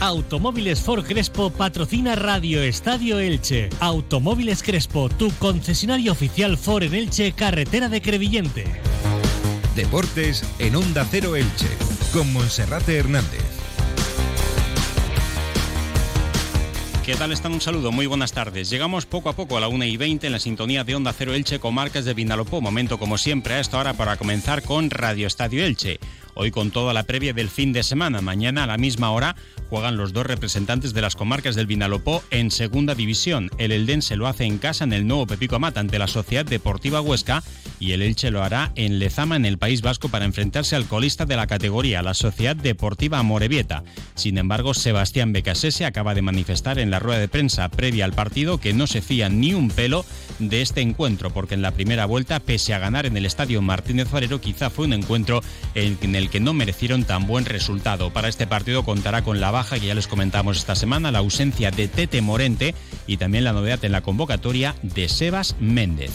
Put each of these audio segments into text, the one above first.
Automóviles Ford Crespo patrocina Radio Estadio Elche. Automóviles Crespo, tu concesionario oficial Ford en Elche, carretera de Crevillente. Deportes en Onda Cero Elche, con Monserrate Hernández. ¿Qué tal están? Un saludo, muy buenas tardes. Llegamos poco a poco a la 1 y 20 en la sintonía de Onda Cero Elche, comarcas de Vinalopó. Momento, como siempre, a esta hora para comenzar con Radio Estadio Elche. Hoy con toda la previa del fin de semana. Mañana a la misma hora juegan los dos representantes de las comarcas del Vinalopó en segunda división. El Eldense lo hace en casa en el nuevo Pepico Amat ante la Sociedad Deportiva Huesca y el Elche lo hará en Lezama en el País Vasco para enfrentarse al colista de la categoría, la Sociedad Deportiva Morevieta. Sin embargo, Sebastián Becasese acaba de manifestar en la rueda de prensa previa al partido que no se fía ni un pelo de este encuentro, porque en la primera vuelta, pese a ganar en el estadio Martínez Farero, quizá fue un encuentro en el que no merecieron tan buen resultado. Para este partido contará con la baja que ya les comentamos esta semana, la ausencia de Tete Morente y también la novedad en la convocatoria de Sebas Méndez.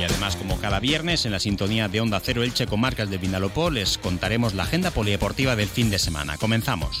Y además, como cada viernes, en la sintonía de Onda Cero Elche con marcas de Vinalopó, les contaremos la agenda polideportiva del fin de semana. Comenzamos.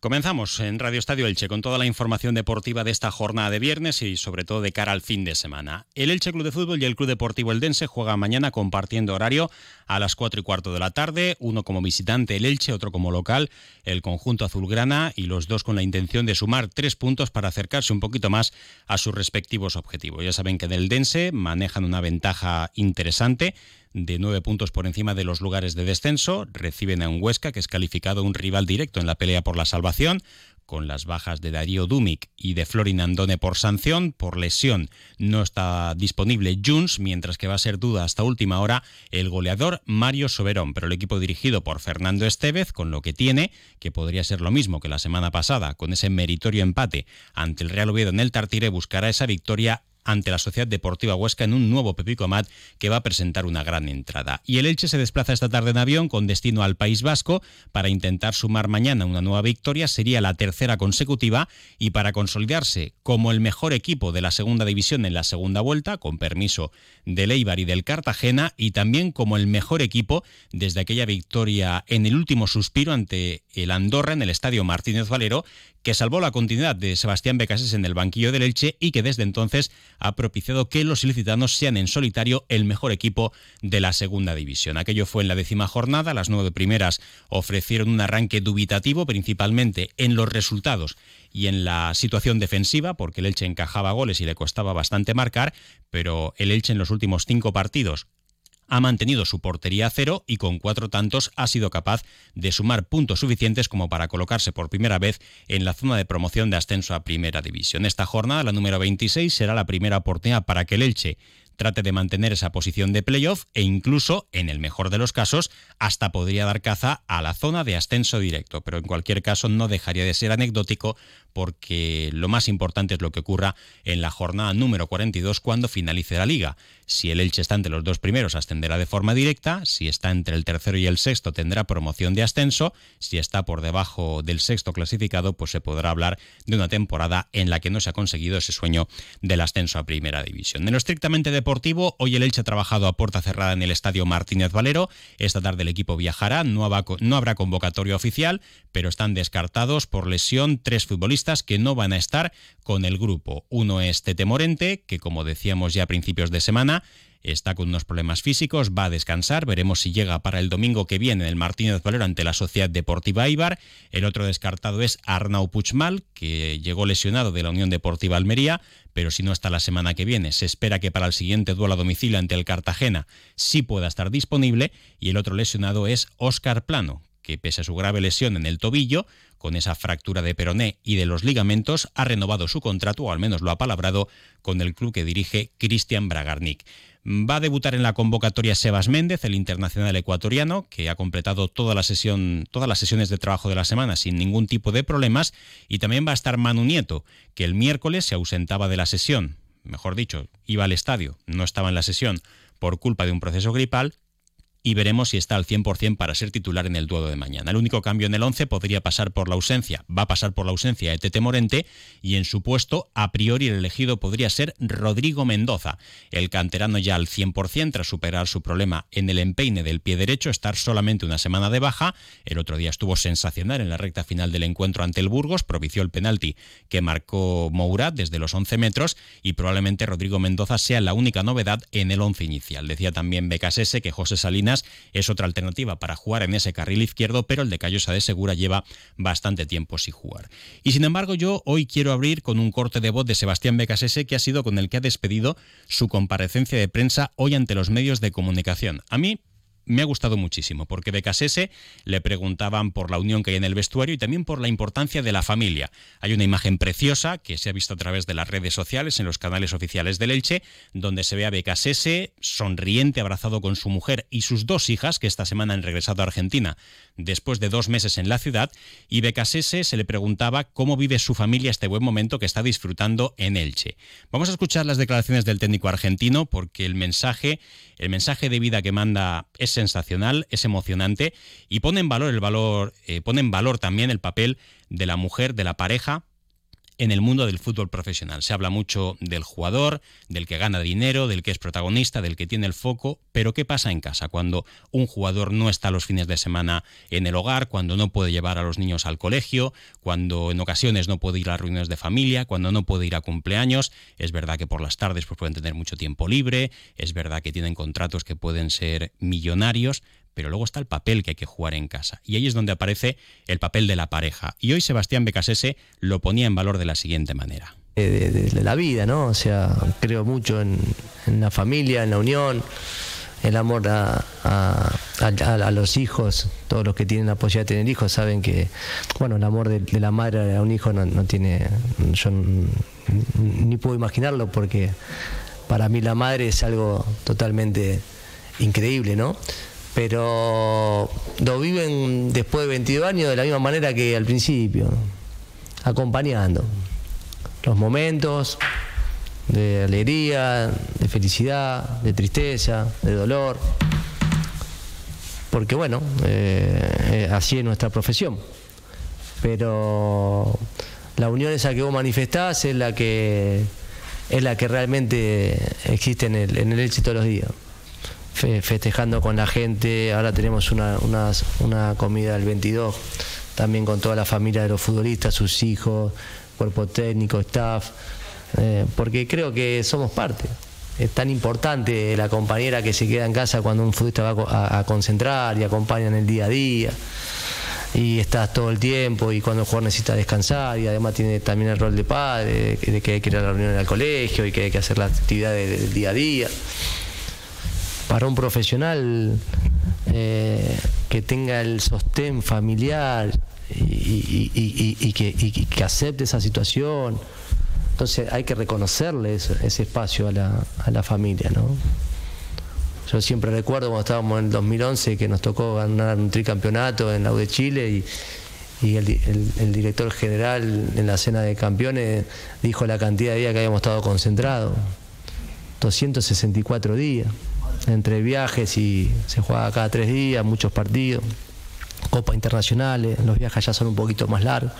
Comenzamos en Radio Estadio Elche con toda la información deportiva de esta jornada de viernes y sobre todo de cara al fin de semana. El Elche Club de Fútbol y el Club Deportivo Eldense juegan mañana compartiendo horario a las 4 y cuarto de la tarde, uno como visitante el Elche, otro como local el conjunto azulgrana y los dos con la intención de sumar tres puntos para acercarse un poquito más a sus respectivos objetivos. Ya saben que en el Eldense manejan una ventaja interesante de nueve puntos por encima de los lugares de descenso. Reciben a un Huesca, que es calificado un rival directo en la pelea por la salvación, con las bajas de Darío Dumic y de Florin Andone por sanción, por lesión. No está disponible Juns, mientras que va a ser duda hasta última hora el goleador Mario Soberón. Pero el equipo dirigido por Fernando Estevez, con lo que tiene, que podría ser lo mismo que la semana pasada, con ese meritorio empate ante el Real Oviedo en el Tartire, buscará esa victoria ante la Sociedad Deportiva Huesca en un nuevo Pepico Amat que va a presentar una gran entrada. Y el Elche se desplaza esta tarde en avión con destino al País Vasco para intentar sumar mañana una nueva victoria, sería la tercera consecutiva y para consolidarse como el mejor equipo de la segunda división en la segunda vuelta, con permiso del Eibar y del Cartagena, y también como el mejor equipo desde aquella victoria en el último suspiro ante el Andorra en el Estadio Martínez Valero, que salvó la continuidad de Sebastián Becases en el banquillo del Elche y que desde entonces ha propiciado que los ilicitanos sean en solitario el mejor equipo de la segunda división. Aquello fue en la décima jornada, las nueve primeras ofrecieron un arranque dubitativo principalmente en los resultados y en la situación defensiva, porque el Elche encajaba goles y le costaba bastante marcar, pero el Elche en los últimos cinco partidos ha mantenido su portería a cero y con cuatro tantos ha sido capaz de sumar puntos suficientes como para colocarse por primera vez en la zona de promoción de ascenso a Primera División. Esta jornada, la número 26, será la primera oportunidad para que el Elche trate de mantener esa posición de playoff e incluso, en el mejor de los casos, hasta podría dar caza a la zona de ascenso directo. Pero en cualquier caso no dejaría de ser anecdótico porque lo más importante es lo que ocurra en la jornada número 42 cuando finalice la liga. Si el Elche está entre los dos primeros, ascenderá de forma directa. Si está entre el tercero y el sexto, tendrá promoción de ascenso. Si está por debajo del sexto clasificado, pues se podrá hablar de una temporada en la que no se ha conseguido ese sueño del ascenso a primera división. En lo estrictamente deportivo, hoy el Elche ha trabajado a puerta cerrada en el estadio Martínez Valero. Esta tarde el equipo viajará. No, habrá convocatoria oficial, pero están descartados por lesión tres futbolistas que no van a estar con el grupo. Uno es Tete Morente, que como decíamos ya a principios de semana, está con unos problemas físicos, va a descansar, veremos si llega para el domingo que viene el Martínez Valero ante la Sociedad Deportiva Ibar. El otro descartado es Arnau Puchmal, que llegó lesionado de la Unión Deportiva Almería, pero si no está la semana que viene, se espera que para el siguiente duelo a domicilio ante el Cartagena sí pueda estar disponible. Y el otro lesionado es Óscar Plano, que pese a su grave lesión en el tobillo, con esa fractura de peroné y de los ligamentos, ha renovado su contrato, o al menos lo ha palabrado, con el club que dirige Cristian Bragarnik. Va a debutar en la convocatoria Sebas Méndez, el internacional ecuatoriano, que ha completado toda la sesión, todas las sesiones de trabajo de la semana sin ningún tipo de problemas. Y también va a estar Manu Nieto, que el miércoles se ausentaba de la sesión. Mejor dicho, iba al estadio, no estaba en la sesión por culpa de un proceso gripal y veremos si está al 100% para ser titular en el duelo de mañana. El único cambio en el 11 podría pasar por la ausencia, va a pasar por la ausencia de Tete Morente y en su puesto, a priori el elegido podría ser Rodrigo Mendoza, el canterano ya al 100% tras superar su problema en el empeine del pie derecho, estar solamente una semana de baja. El otro día estuvo sensacional en la recta final del encuentro ante el Burgos, propició el penalti que marcó Mourad desde los 11 metros y probablemente Rodrigo Mendoza sea la única novedad en el 11 inicial. Decía también Becasese que José Salinas es otra alternativa para jugar en ese carril izquierdo, pero el de Callosa de Segura lleva bastante tiempo sin jugar. Y sin embargo, yo hoy quiero abrir con un corte de voz de Sebastián Becasese, que ha sido con el que ha despedido su comparecencia de prensa hoy ante los medios de comunicación. A mí me ha gustado muchísimo, porque de Casese le preguntaban por la unión que hay en el vestuario y también por la importancia de la familia. Hay una imagen preciosa que se ha visto a través de las redes sociales, en los canales oficiales del Elche, donde se ve a Becasese sonriente, abrazado con su mujer y sus dos hijas, que esta semana han regresado a Argentina después de dos meses en la ciudad, y Becasese se le preguntaba cómo vive su familia este buen momento que está disfrutando en Elche. Vamos a escuchar las declaraciones del técnico argentino, porque el mensaje, el mensaje de vida que manda es sensacional, es emocionante y pone en valor el valor, eh, pone en valor también el papel de la mujer, de la pareja en el mundo del fútbol profesional. Se habla mucho del jugador, del que gana dinero, del que es protagonista, del que tiene el foco, pero ¿qué pasa en casa cuando un jugador no está los fines de semana en el hogar, cuando no puede llevar a los niños al colegio, cuando en ocasiones no puede ir a reuniones de familia, cuando no puede ir a cumpleaños? Es verdad que por las tardes pues, pueden tener mucho tiempo libre, es verdad que tienen contratos que pueden ser millonarios, pero luego está el papel que hay que jugar en casa. Y ahí es donde aparece el papel de la pareja. Y hoy Sebastián Becasese lo ponía en valor de la siguiente manera. De, la vida, ¿no? O sea, creo mucho en, la familia, en la unión, el amor a, los hijos, todos los que tienen la posibilidad de tener hijos saben que, bueno, el amor de, la madre a un hijo no, no tiene, yo ni puedo imaginarlo porque para mí la madre es algo totalmente increíble, ¿no? Pero lo viven después de 22 años de la misma manera que al principio, acompañando los momentos de alegría, de felicidad, de tristeza, de dolor, porque bueno, eh, eh, así es nuestra profesión, pero la unión esa que vos manifestás es la que es la que realmente existe en el, en el éxito todos los días festejando con la gente. Ahora tenemos una, una, comida el 22, también con toda la familia de los futbolistas, sus hijos, cuerpo técnico, staff, eh, porque creo que somos parte. Es tan importante la compañera que se queda en casa cuando un futbolista va a, concentrar y acompaña en el día a día y estás todo el tiempo y cuando el jugador necesita descansar y además tiene también el rol de padre, de que hay que ir a la reunión al colegio y que hay que hacer las actividades del día a día para un profesional eh, que tenga el sostén familiar y, que, acepte esa situación. Entonces hay que reconocerle ese, espacio a la, familia, ¿no? Yo siempre recuerdo cuando estábamos en el 2011 que nos tocó ganar un tricampeonato en la U de Chile y, el, el, director general en la cena de campeones dijo la cantidad de días que habíamos estado concentrados. 264 días entre viajes y se juega cada tres días, muchos partidos, copas internacionales, los viajes ya son un poquito más largos.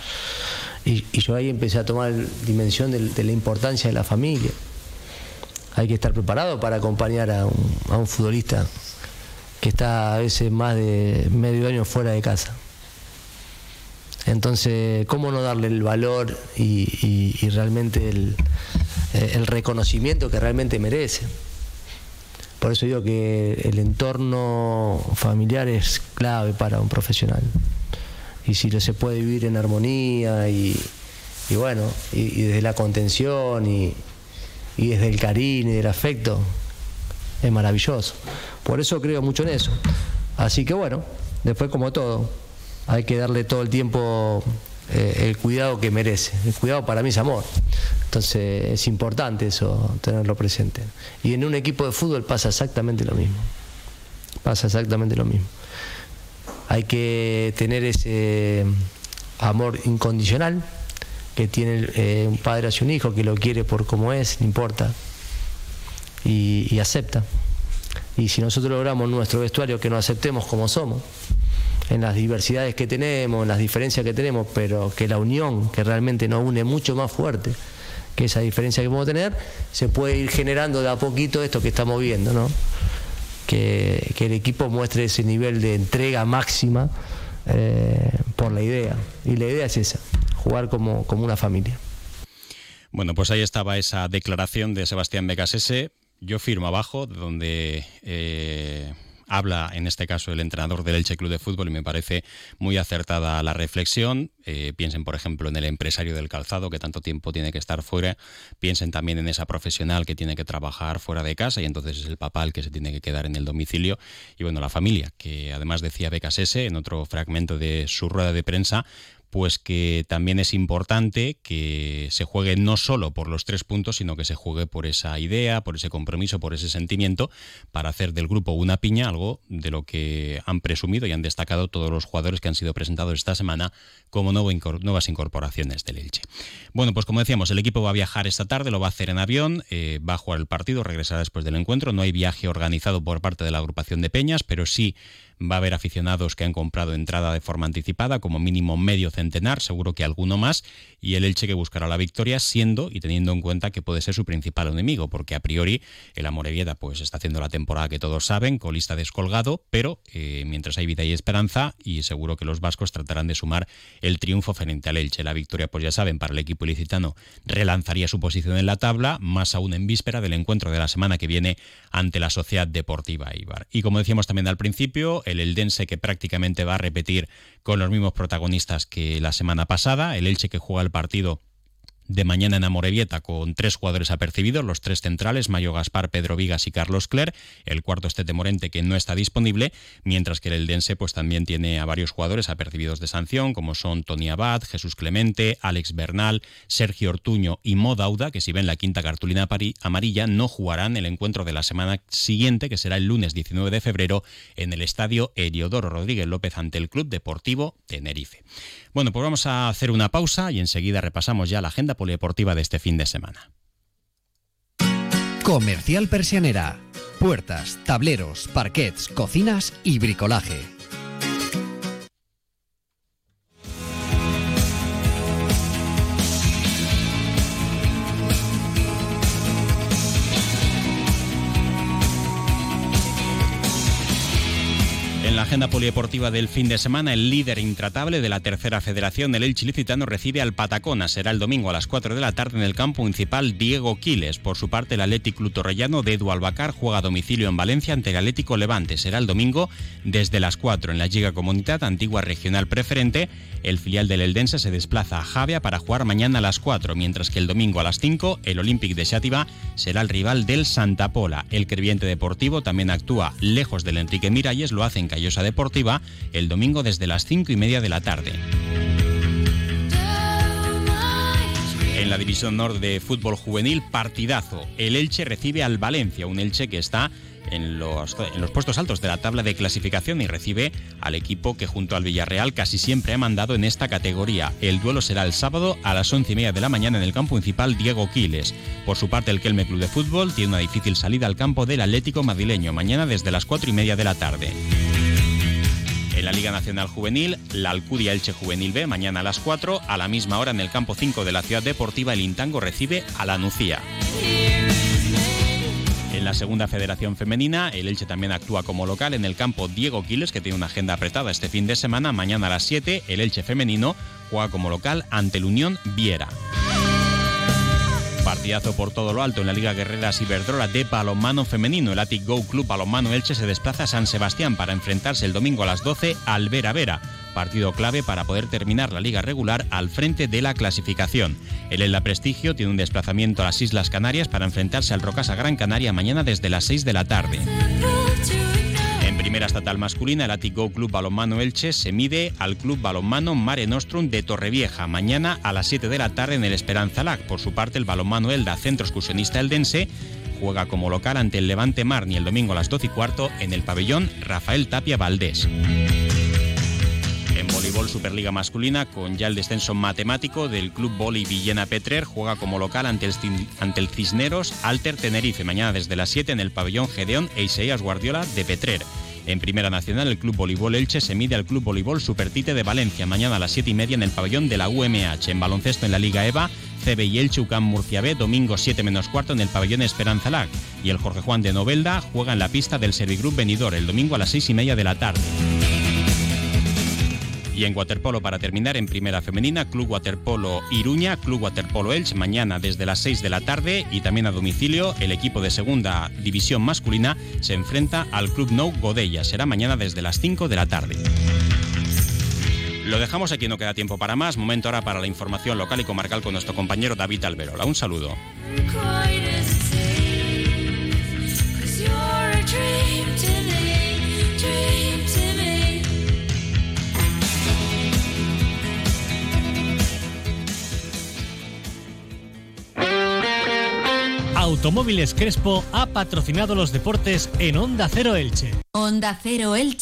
Y, yo ahí empecé a tomar dimensión de, la importancia de la familia. Hay que estar preparado para acompañar a un, futbolista que está a veces más de medio año fuera de casa. Entonces, ¿cómo no darle el valor y, realmente el, eh, el, reconocimiento que realmente merece? Por eso digo que el entorno familiar es clave para un profesional. Y si lo se puede vivir en armonía y, bueno, y, desde la contención y, y desde el cariño y el afecto, es maravilloso. Por eso creo mucho en eso. Así que bueno, después como todo, hay que darle todo el tiempo eh, el cuidado que merece. El cuidado para mí es amor. Entonces es importante eso, tenerlo presente. Y en un equipo de fútbol pasa exactamente lo mismo. Pasa exactamente lo mismo. Hay que tener ese amor incondicional que tiene eh, un padre hacia un hijo, que lo quiere por como es, no importa, y acepta. Y si nosotros logramos nuestro vestuario que nos aceptemos como somos, en las diversidades que tenemos, en las diferencias que tenemos, pero que la unión que realmente nos une mucho más fuerte que esa diferencia que podemos tener, se puede ir generando de a poquito esto que estamos viendo, ¿no? Que, el equipo muestre ese nivel de entrega máxima eh, por la idea. Y la idea es esa, jugar como, como una familia. Bueno, pues ahí estaba esa declaración de Sebastián Becasese yo firmo abajo, donde eh, habla en este caso el entrenador del Elche Club de Fútbol y me parece muy acertada la reflexión. Eh, piensen, por ejemplo, en el empresario del calzado que tanto tiempo tiene que estar fuera. Piensen también en esa profesional que tiene que trabajar fuera de casa y entonces es el papá el que se tiene que quedar en el domicilio. Y bueno, la familia, que además decía Becas S en otro fragmento de su rueda de prensa, pues que también es importante que se juegue no solo por los tres puntos, sino que se juegue por esa idea, por ese compromiso, por ese sentimiento, para hacer del grupo una piña, algo de lo que han presumido y han destacado todos los jugadores que han sido presentados esta semana como nuevas incorporaciones del Elche. Bueno, pues como decíamos, el equipo va a viajar esta tarde, lo va a hacer en avión, eh, va a jugar el partido, regresará después del encuentro, no hay viaje organizado por parte de la agrupación de Peñas, pero sí Va a haber aficionados que han comprado entrada de forma anticipada, como mínimo medio centenar, seguro que alguno más, y el Elche que buscará la victoria, siendo y teniendo en cuenta que puede ser su principal enemigo, porque a priori el Amorebieta pues está haciendo la temporada que todos saben, colista descolgado, pero eh, mientras hay vida y esperanza, y seguro que los vascos tratarán de sumar el triunfo frente al Elche. La victoria, pues ya saben, para el equipo ilicitano relanzaría su posición en la tabla, más aún en víspera del encuentro de la semana que viene ante la Sociedad Deportiva Ibar. Y como decíamos también al principio, el Eldense que prácticamente va a repetir con los mismos protagonistas que la semana pasada, el Elche que juega el partido de mañana en Amorebieta con tres jugadores apercibidos, los tres centrales, Mayo Gaspar, Pedro Vigas y Carlos Cler, el cuarto Estete Morente que no está disponible, mientras que el Eldense pues también tiene a varios jugadores apercibidos de sanción, como son Tony Abad, Jesús Clemente, Alex Bernal, Sergio Ortuño y Modauda, que si ven la quinta cartulina amarilla no jugarán el encuentro de la semana siguiente, que será el lunes 19 de febrero, en el estadio Heliodoro Rodríguez López ante el Club Deportivo Tenerife. Bueno, pues vamos a hacer una pausa y enseguida repasamos ya la agenda polideportiva de este fin de semana. Comercial Persianera. Puertas, tableros, parquets, cocinas y bricolaje la agenda polideportiva del fin de semana, el líder intratable de la tercera federación, el Elche Licitano, recibe al Patacona. Será el domingo a las 4 de la tarde en el campo municipal Diego Quiles. Por su parte, el Atlético Lutorrellano de Edu Albacar juega a domicilio en Valencia ante el Atlético Levante. Será el domingo desde las 4 en la Liga Comunidad, antigua regional preferente. El filial del Eldense se desplaza a Javia para jugar mañana a las 4, mientras que el domingo a las 5 el Olympic de Xátiva será el rival del Santa Pola. El Creviente Deportivo también actúa lejos del Enrique Miralles, lo hace en Deportiva el domingo desde las 5 y media de la tarde. En la División Norte de Fútbol Juvenil, partidazo. El Elche recibe al Valencia, un Elche que está en los, en los, puestos altos de la tabla de clasificación y recibe al equipo que junto al Villarreal casi siempre ha mandado en esta categoría. El duelo será el sábado a las once y media de la mañana en el campo municipal Diego Quiles. Por su parte, el Kelme Club de Fútbol tiene una difícil salida al campo del Atlético Madrileño mañana desde las cuatro y media de la tarde. En la Liga Nacional Juvenil, la Alcudia Elche Juvenil B, mañana a las 4, a la misma hora en el campo 5 de la Ciudad Deportiva, el Intango recibe a la Nucía. En la segunda federación femenina, el Elche también actúa como local en el campo Diego Quiles, que tiene una agenda apretada este fin de semana. Mañana a las 7, el Elche femenino juega como local ante el Unión Viera. Partidazo por todo lo alto en la Liga Guerreras Iberdrola de balonmano femenino. El Atic Go Club Balonmano Elche se desplaza a San Sebastián para enfrentarse el domingo a las 12 al Vera Vera. Partido clave para poder terminar la liga regular al frente de la clasificación. El Elda Prestigio tiene un desplazamiento a las Islas Canarias para enfrentarse al Rocasa Gran Canaria mañana desde las 6 de la tarde. Primera estatal masculina, el Atico Club Balonmano Elche se mide al Club Balonmano Mare Nostrum de Torrevieja, mañana a las 7 de la tarde en el Esperanza Lac. Por su parte, el Balonmano Elda, centro excursionista eldense, juega como local ante el Levante Marni el domingo a las 12 y cuarto en el pabellón Rafael Tapia Valdés. En voleibol Superliga masculina, con ya el descenso matemático del Club Voli Villena Petrer, juega como local ante el, Cisneros Alter Tenerife, mañana desde las 7 en el pabellón Gedeón e Isaías Guardiola de Petrer. En Primera Nacional, el Club Voleibol Elche se mide al Club Voleibol Supertite de Valencia, mañana a las 7 y media en el pabellón de la UMH. En baloncesto en la Liga EVA, CB y Elche UCAM Murcia B, domingo 7 menos cuarto en el pabellón Esperanza Lag. Y el Jorge Juan de Novelda juega en la pista del Servigroup Benidorm el domingo a las 6 y media de la tarde. Y en waterpolo, para terminar, en primera femenina, Club Waterpolo Iruña, Club Waterpolo Elche, mañana desde las 6 de la tarde y también a domicilio, el equipo de segunda división masculina se enfrenta al Club No Godella. Será mañana desde las 5 de la tarde. Lo dejamos aquí, no queda tiempo para más. Momento ahora para la información local y comarcal con nuestro compañero David Alberola. Un saludo. Automóviles Crespo ha patrocinado los deportes en Onda Cero Elche. Onda Cero Elche.